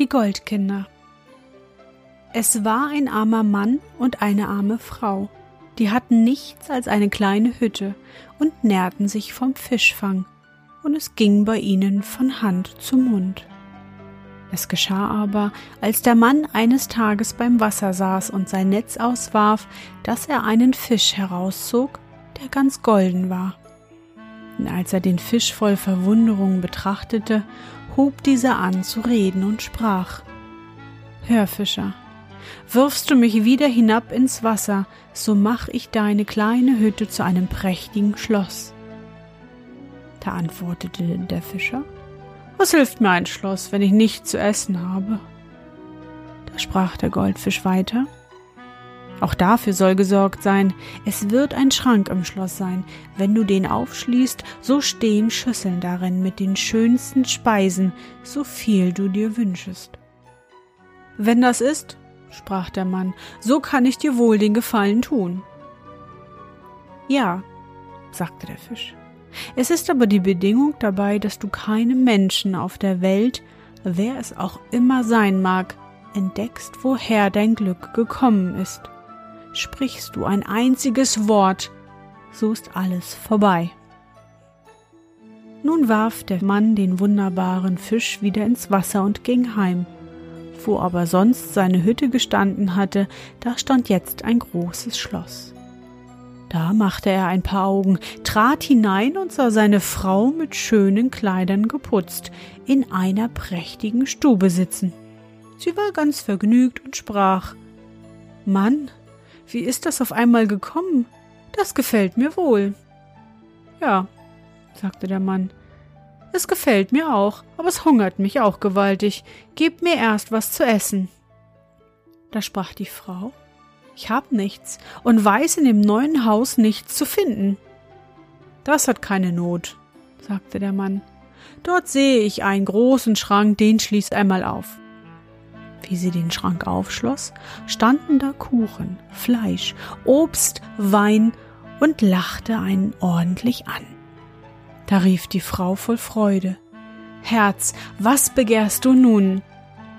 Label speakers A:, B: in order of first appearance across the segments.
A: Die Goldkinder. Es war ein armer Mann und eine arme Frau. Die hatten nichts als eine kleine Hütte und nährten sich vom Fischfang, und es ging bei ihnen von Hand zu Mund. Es geschah aber, als der Mann eines Tages beim Wasser saß und sein Netz auswarf, dass er einen Fisch herauszog, der ganz golden war. Und als er den Fisch voll Verwunderung betrachtete, hob dieser an zu reden und sprach Hör, Fischer, wirfst du mich wieder hinab ins Wasser, so mach ich deine kleine Hütte zu einem prächtigen Schloss. Da antwortete der Fischer Was hilft mir ein Schloss, wenn ich nichts zu essen habe? Da sprach der Goldfisch weiter auch dafür soll gesorgt sein. Es wird ein Schrank im Schloss sein. Wenn du den aufschließt, so stehen Schüsseln darin mit den schönsten Speisen, so viel du dir wünschest. Wenn das ist, sprach der Mann, so kann ich dir wohl den Gefallen tun. Ja, sagte der Fisch. Es ist aber die Bedingung dabei, dass du keine Menschen auf der Welt, wer es auch immer sein mag, entdeckst, woher dein Glück gekommen ist sprichst du ein einziges Wort, so ist alles vorbei. Nun warf der Mann den wunderbaren Fisch wieder ins Wasser und ging heim. Wo aber sonst seine Hütte gestanden hatte, da stand jetzt ein großes Schloss. Da machte er ein paar Augen, trat hinein und sah seine Frau mit schönen Kleidern geputzt in einer prächtigen Stube sitzen. Sie war ganz vergnügt und sprach Mann, wie ist das auf einmal gekommen? Das gefällt mir wohl. Ja, sagte der Mann. Es gefällt mir auch, aber es hungert mich auch gewaltig. Gebt mir erst was zu essen. Da sprach die Frau Ich hab nichts und weiß in dem neuen Haus nichts zu finden. Das hat keine Not, sagte der Mann. Dort sehe ich einen großen Schrank, den schließt einmal auf wie sie den Schrank aufschloss, standen da Kuchen, Fleisch, Obst, Wein und lachte einen ordentlich an. Da rief die Frau voll Freude Herz, was begehrst du nun?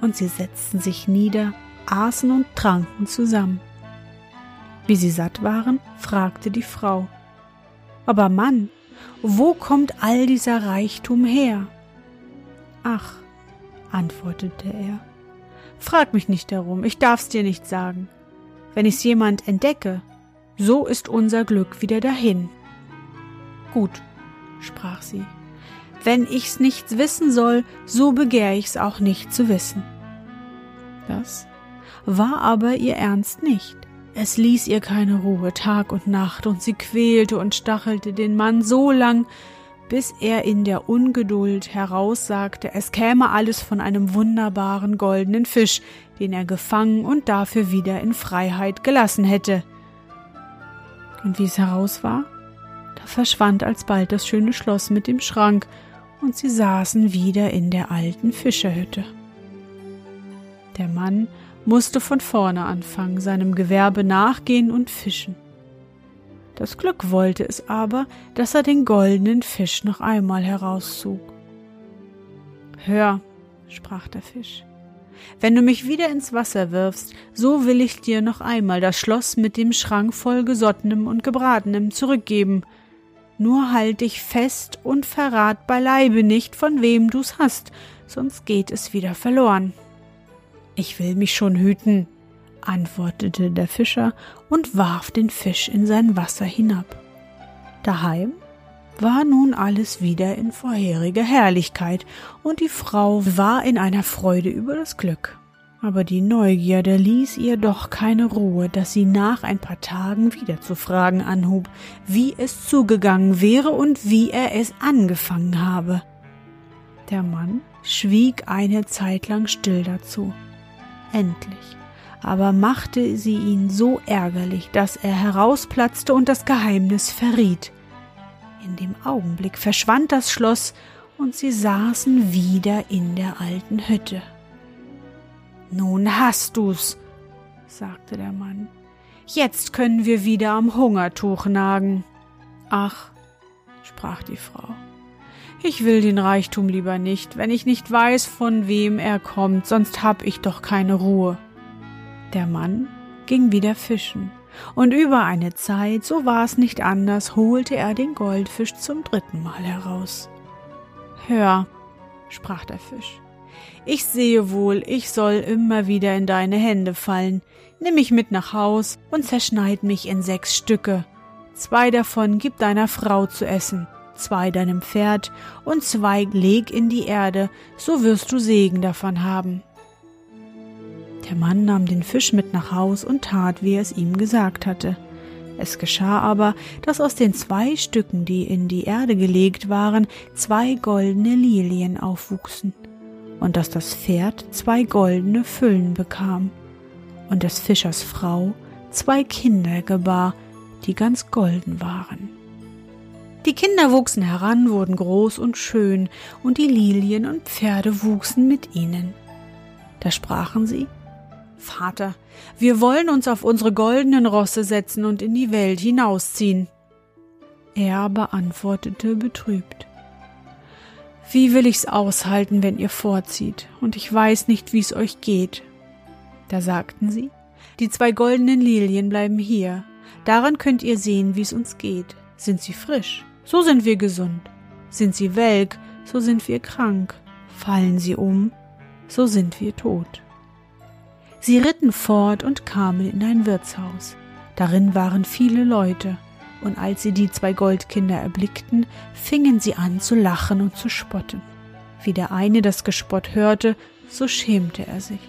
A: Und sie setzten sich nieder, aßen und tranken zusammen. Wie sie satt waren, fragte die Frau Aber Mann, wo kommt all dieser Reichtum her? Ach, antwortete er, Frag mich nicht darum, ich darf's dir nicht sagen. Wenn ich's jemand entdecke, so ist unser Glück wieder dahin. Gut, sprach sie. Wenn ich's nicht wissen soll, so begehr ich's auch nicht zu wissen. Das war aber ihr Ernst nicht. Es ließ ihr keine Ruhe Tag und Nacht, und sie quälte und stachelte den Mann so lang, bis er in der Ungeduld heraussagte, es käme alles von einem wunderbaren goldenen Fisch, den er gefangen und dafür wieder in Freiheit gelassen hätte. Und wie es heraus war, da verschwand alsbald das schöne Schloss mit dem Schrank, und sie saßen wieder in der alten Fischerhütte. Der Mann musste von vorne anfangen, seinem Gewerbe nachgehen und fischen. Das Glück wollte es aber, dass er den goldenen Fisch noch einmal herauszog. Hör, sprach der Fisch, wenn du mich wieder ins Wasser wirfst, so will ich dir noch einmal das Schloss mit dem Schrank voll Gesottenem und Gebratenem zurückgeben. Nur halt dich fest und verrat beileibe nicht, von wem du's hast, sonst geht es wieder verloren. Ich will mich schon hüten, antwortete der Fischer und warf den Fisch in sein Wasser hinab. Daheim war nun alles wieder in vorheriger Herrlichkeit, und die Frau war in einer Freude über das Glück. Aber die Neugierde ließ ihr doch keine Ruhe, dass sie nach ein paar Tagen wieder zu fragen anhub, wie es zugegangen wäre und wie er es angefangen habe. Der Mann schwieg eine Zeit lang still dazu. Endlich aber machte sie ihn so ärgerlich, dass er herausplatzte und das Geheimnis verriet. In dem Augenblick verschwand das Schloss und sie saßen wieder in der alten Hütte. Nun hast du's, sagte der Mann. Jetzt können wir wieder am Hungertuch nagen. Ach, sprach die Frau, ich will den Reichtum lieber nicht, wenn ich nicht weiß, von wem er kommt, sonst hab ich doch keine Ruhe. Der Mann ging wieder fischen, und über eine Zeit, so war es nicht anders, holte er den Goldfisch zum dritten Mal heraus. Hör, sprach der Fisch, ich sehe wohl, ich soll immer wieder in deine Hände fallen. Nimm mich mit nach Haus und zerschneid mich in sechs Stücke. Zwei davon gib deiner Frau zu essen, zwei deinem Pferd und zwei leg in die Erde, so wirst du Segen davon haben. Der Mann nahm den Fisch mit nach Haus und tat, wie er es ihm gesagt hatte. Es geschah aber, dass aus den zwei Stücken, die in die Erde gelegt waren, zwei goldene Lilien aufwuchsen, und dass das Pferd zwei goldene Füllen bekam, und des Fischers Frau zwei Kinder gebar, die ganz golden waren. Die Kinder wuchsen heran, wurden groß und schön, und die Lilien und Pferde wuchsen mit ihnen. Da sprachen sie, Vater, wir wollen uns auf unsere goldenen Rosse setzen und in die Welt hinausziehen. Er aber antwortete betrübt. Wie will ich's aushalten, wenn ihr vorzieht, und ich weiß nicht, wie's euch geht? Da sagten sie, die zwei goldenen Lilien bleiben hier, daran könnt ihr sehen, wie's uns geht. Sind sie frisch, so sind wir gesund. Sind sie welk, so sind wir krank. Fallen sie um, so sind wir tot. Sie ritten fort und kamen in ein Wirtshaus. Darin waren viele Leute, und als sie die zwei Goldkinder erblickten, fingen sie an zu lachen und zu spotten. Wie der eine das Gespott hörte, so schämte er sich,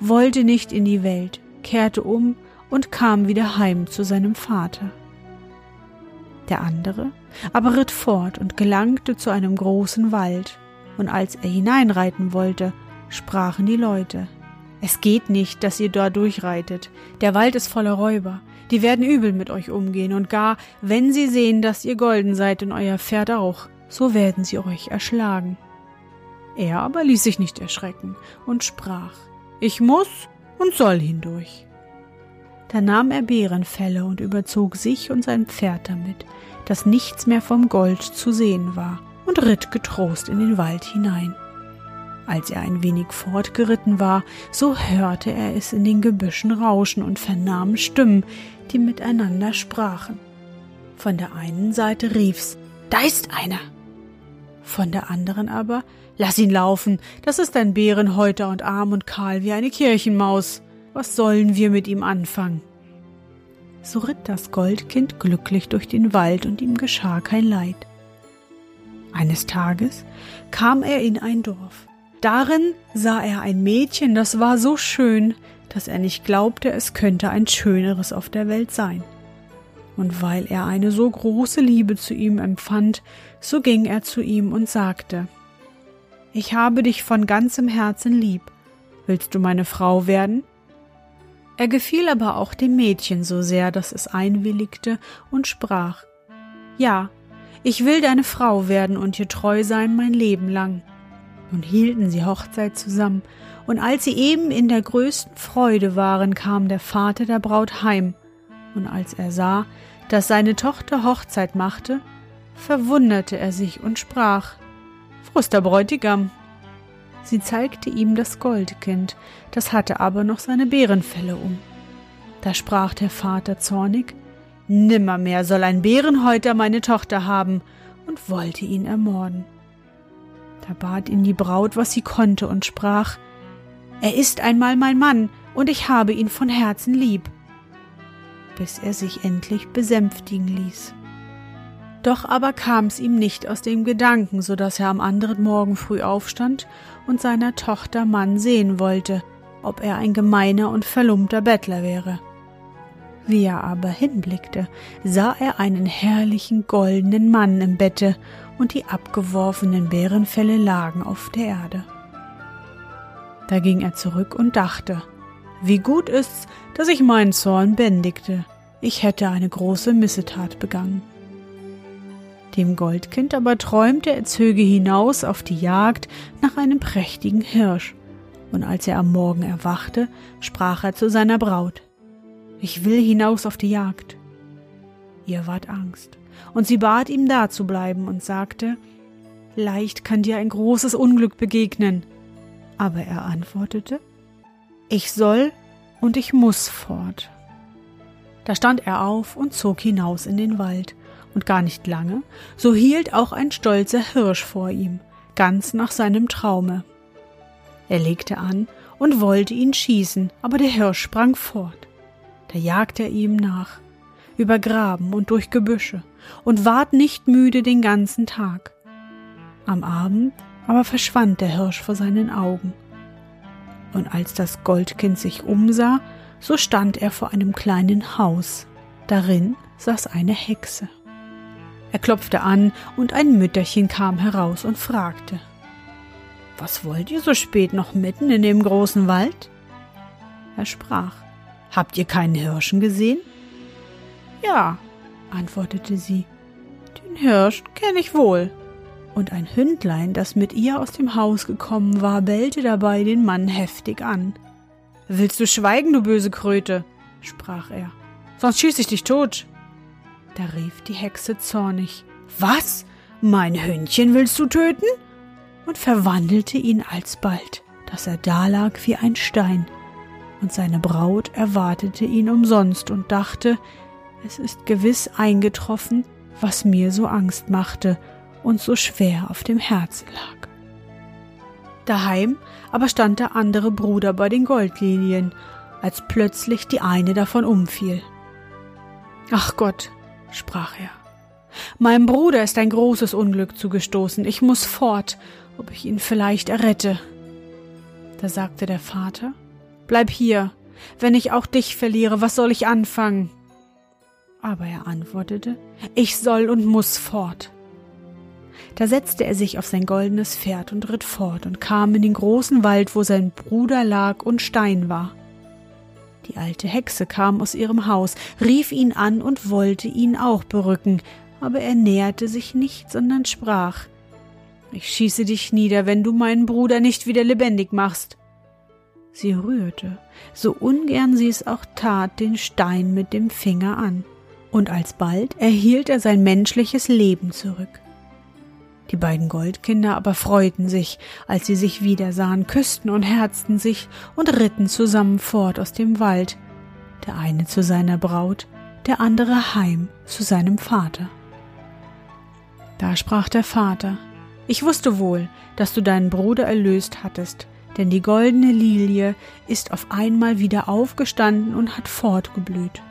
A: wollte nicht in die Welt, kehrte um und kam wieder heim zu seinem Vater. Der andere aber ritt fort und gelangte zu einem großen Wald, und als er hineinreiten wollte, sprachen die Leute, es geht nicht, dass ihr da durchreitet. Der Wald ist voller Räuber. Die werden übel mit euch umgehen und gar, wenn sie sehen, dass ihr golden seid und euer Pferd auch, so werden sie euch erschlagen. Er aber ließ sich nicht erschrecken und sprach, ich muss und soll hindurch. Da nahm er Bärenfelle und überzog sich und sein Pferd damit, dass nichts mehr vom Gold zu sehen war, und ritt getrost in den Wald hinein. Als er ein wenig fortgeritten war, so hörte er es in den Gebüschen rauschen und vernahm Stimmen, die miteinander sprachen. Von der einen Seite rief's, da ist einer. Von der anderen aber, lass ihn laufen, das ist ein Bärenhäuter und arm und kahl wie eine Kirchenmaus. Was sollen wir mit ihm anfangen? So ritt das Goldkind glücklich durch den Wald und ihm geschah kein Leid. Eines Tages kam er in ein Dorf. Darin sah er ein Mädchen, das war so schön, dass er nicht glaubte, es könnte ein schöneres auf der Welt sein. Und weil er eine so große Liebe zu ihm empfand, so ging er zu ihm und sagte Ich habe dich von ganzem Herzen lieb. Willst du meine Frau werden? Er gefiel aber auch dem Mädchen so sehr, dass es einwilligte und sprach Ja, ich will deine Frau werden und dir treu sein mein Leben lang und hielten sie Hochzeit zusammen, und als sie eben in der größten Freude waren, kam der Vater der Braut heim, und als er sah, dass seine Tochter Hochzeit machte, verwunderte er sich und sprach der Bräutigam? Sie zeigte ihm das Goldkind, das hatte aber noch seine Bärenfelle um. Da sprach der Vater zornig Nimmermehr soll ein Bärenhäuter meine Tochter haben, und wollte ihn ermorden. Da bat ihn die Braut, was sie konnte, und sprach Er ist einmal mein Mann, und ich habe ihn von Herzen lieb. Bis er sich endlich besänftigen ließ. Doch aber kam's ihm nicht aus dem Gedanken, so dass er am anderen Morgen früh aufstand und seiner Tochter Mann sehen wollte, ob er ein gemeiner und verlumpter Bettler wäre. Wie er aber hinblickte, sah er einen herrlichen goldenen Mann im Bette, und die abgeworfenen Bärenfelle lagen auf der Erde. Da ging er zurück und dachte, wie gut ist's, dass ich meinen Zorn bändigte. Ich hätte eine große Missetat begangen. Dem Goldkind aber träumte, er zöge hinaus auf die Jagd nach einem prächtigen Hirsch, und als er am Morgen erwachte, sprach er zu seiner Braut Ich will hinaus auf die Jagd. Ihr ward Angst, und sie bat ihm da zu bleiben und sagte Leicht kann dir ein großes Unglück begegnen. Aber er antwortete Ich soll und ich muss fort. Da stand er auf und zog hinaus in den Wald, und gar nicht lange, so hielt auch ein stolzer Hirsch vor ihm, ganz nach seinem Traume. Er legte an und wollte ihn schießen, aber der Hirsch sprang fort. Da jagte er ihm nach, über Graben und durch Gebüsche, und ward nicht müde den ganzen Tag. Am Abend aber verschwand der Hirsch vor seinen Augen. Und als das Goldkind sich umsah, so stand er vor einem kleinen Haus. Darin saß eine Hexe. Er klopfte an, und ein Mütterchen kam heraus und fragte Was wollt ihr so spät noch mitten in dem großen Wald? Er sprach Habt ihr keinen Hirschen gesehen? Ja, antwortete sie, den Hirsch kenne ich wohl. Und ein Hündlein, das mit ihr aus dem Haus gekommen war, bellte dabei den Mann heftig an. Willst du schweigen, du böse Kröte? sprach er. Sonst schieß ich dich tot. Da rief die Hexe zornig Was? Mein Hündchen willst du töten? und verwandelte ihn alsbald, dass er dalag wie ein Stein, und seine Braut erwartete ihn umsonst und dachte, es ist gewiss eingetroffen, was mir so Angst machte und so schwer auf dem Herzen lag. Daheim aber stand der andere Bruder bei den Goldlilien, als plötzlich die eine davon umfiel. Ach Gott, sprach er. Meinem Bruder ist ein großes Unglück zugestoßen. Ich muss fort, ob ich ihn vielleicht errette. Da sagte der Vater, Bleib hier. Wenn ich auch dich verliere, was soll ich anfangen? Aber er antwortete, Ich soll und muss fort. Da setzte er sich auf sein goldenes Pferd und ritt fort und kam in den großen Wald, wo sein Bruder lag und Stein war. Die alte Hexe kam aus ihrem Haus, rief ihn an und wollte ihn auch berücken, aber er näherte sich nicht, sondern sprach Ich schieße dich nieder, wenn du meinen Bruder nicht wieder lebendig machst. Sie rührte, so ungern sie es auch tat, den Stein mit dem Finger an, und alsbald erhielt er sein menschliches Leben zurück. Die beiden Goldkinder aber freuten sich, als sie sich wiedersahen, küssten und herzten sich und ritten zusammen fort aus dem Wald, der eine zu seiner Braut, der andere heim zu seinem Vater. Da sprach der Vater, ich wusste wohl, dass du deinen Bruder erlöst hattest, denn die goldene Lilie ist auf einmal wieder aufgestanden und hat fortgeblüht.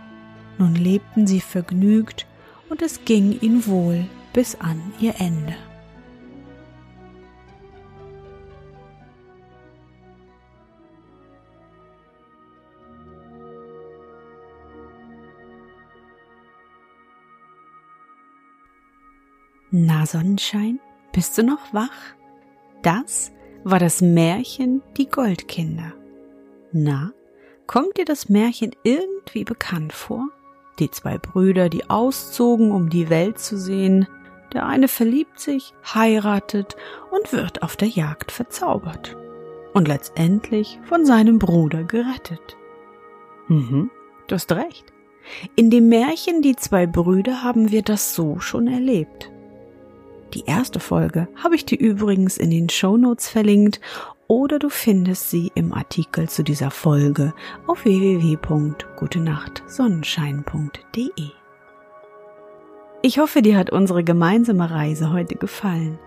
A: Nun lebten sie vergnügt, und es ging ihnen wohl bis an ihr Ende. Na Sonnenschein, bist du noch wach? Das war das Märchen Die Goldkinder. Na, kommt dir das Märchen irgendwie bekannt vor? Die zwei Brüder, die auszogen, um die Welt zu sehen. Der eine verliebt sich, heiratet und wird auf der Jagd verzaubert. Und letztendlich von seinem Bruder gerettet. Mhm, du hast recht. In dem Märchen Die zwei Brüder haben wir das so schon erlebt. Die erste Folge habe ich dir übrigens in den Show Notes verlinkt oder du findest sie im Artikel zu dieser Folge auf www.gutenachtsonnenschein.de. Ich hoffe, dir hat unsere gemeinsame Reise heute gefallen.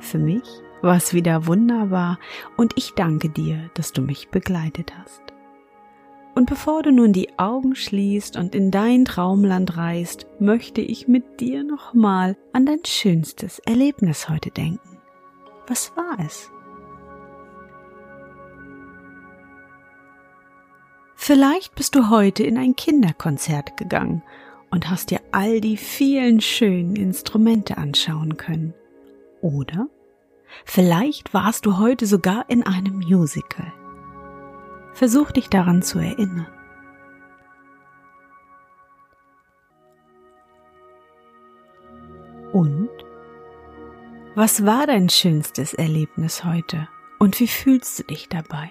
A: Für mich war's wieder wunderbar und ich danke dir, dass du mich begleitet hast. Und bevor du nun die Augen schließt und in dein Traumland reist, möchte ich mit dir nochmal an dein schönstes Erlebnis heute denken. Was war es? Vielleicht bist du heute in ein Kinderkonzert gegangen und hast dir all die vielen schönen Instrumente anschauen können. Oder vielleicht warst du heute sogar in einem Musical. Versuch dich daran zu erinnern. Und? Was war dein schönstes Erlebnis heute und wie fühlst du dich dabei?